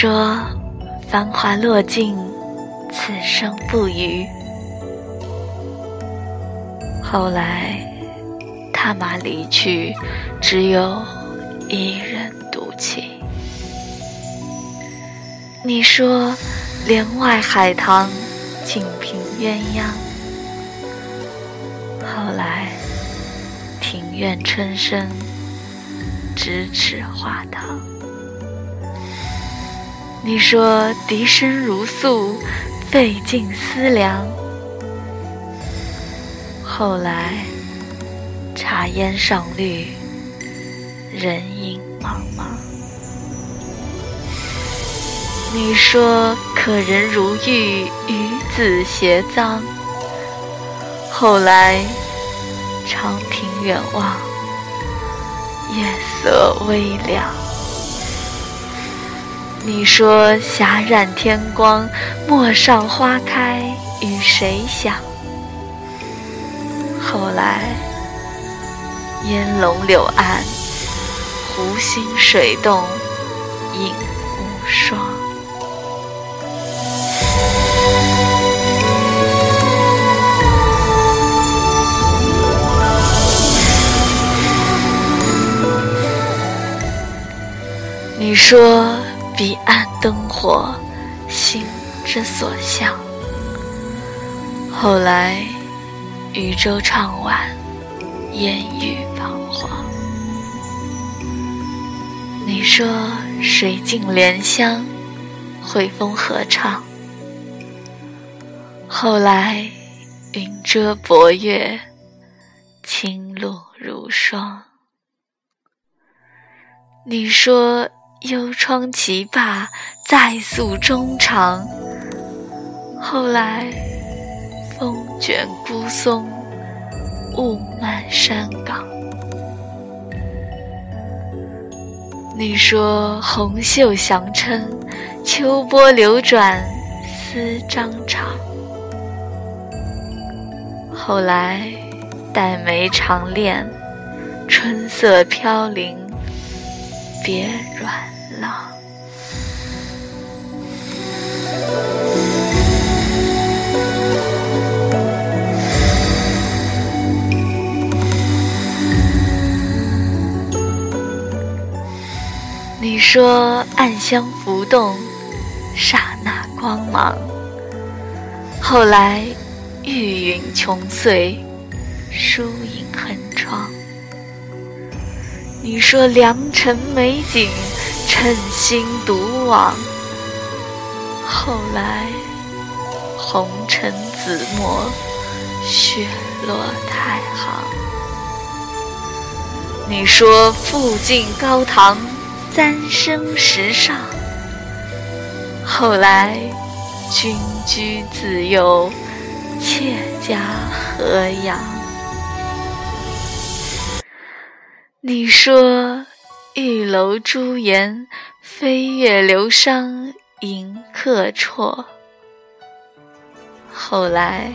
说繁华落尽，此生不渝。后来踏马离去，只有一人独骑。你说帘外海棠，尽凭鸳鸯。后来庭院春深，咫尺花堂。你说笛声如诉，费尽思量。后来，茶烟上绿，人影茫茫。你说可人如玉，与子偕臧。后来，长亭远望，夜色微凉。你说霞染天光，陌上花开，与谁想？后来，烟笼柳岸，湖心水动，影无双。你说彼岸灯火，心之所向。后来。渔舟唱晚，烟雨彷徨。你说水尽莲香，惠风和唱。后来云遮薄月，清露如霜。你说幽窗棋罢，再诉衷肠。后来。风卷孤松，雾漫山岗。你说红袖相称，秋波流转思张长。后来黛眉长恋，春色飘零别软了。你说暗香浮动，刹那光芒。后来玉云琼碎，疏影横窗。你说良辰美景，称心独往。后来红尘紫陌，雪落太行。你说复进高堂。三生石上，后来君居自由，妾家何养？你说玉楼朱颜，飞月流觞迎客绰。后来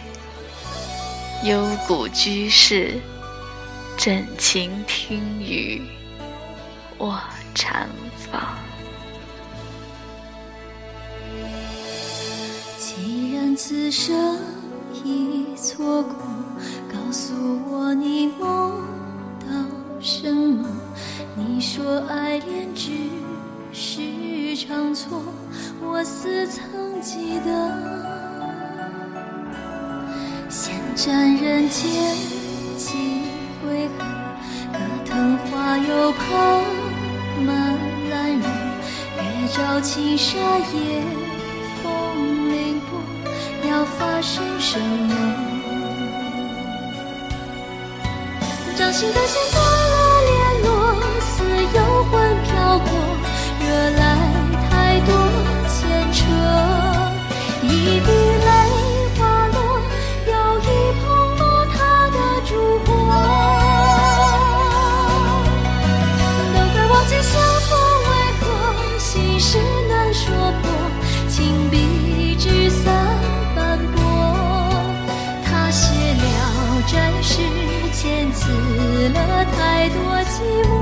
幽谷居士，枕琴听雨，卧。禅房。既然此生已错过，说爱恋只是场错，我似曾记得。闲占人间几回合，隔藤花又旁。漫兰人，月照青纱，夜风凌波，要发生什么？掌心的线死了太多寂寞。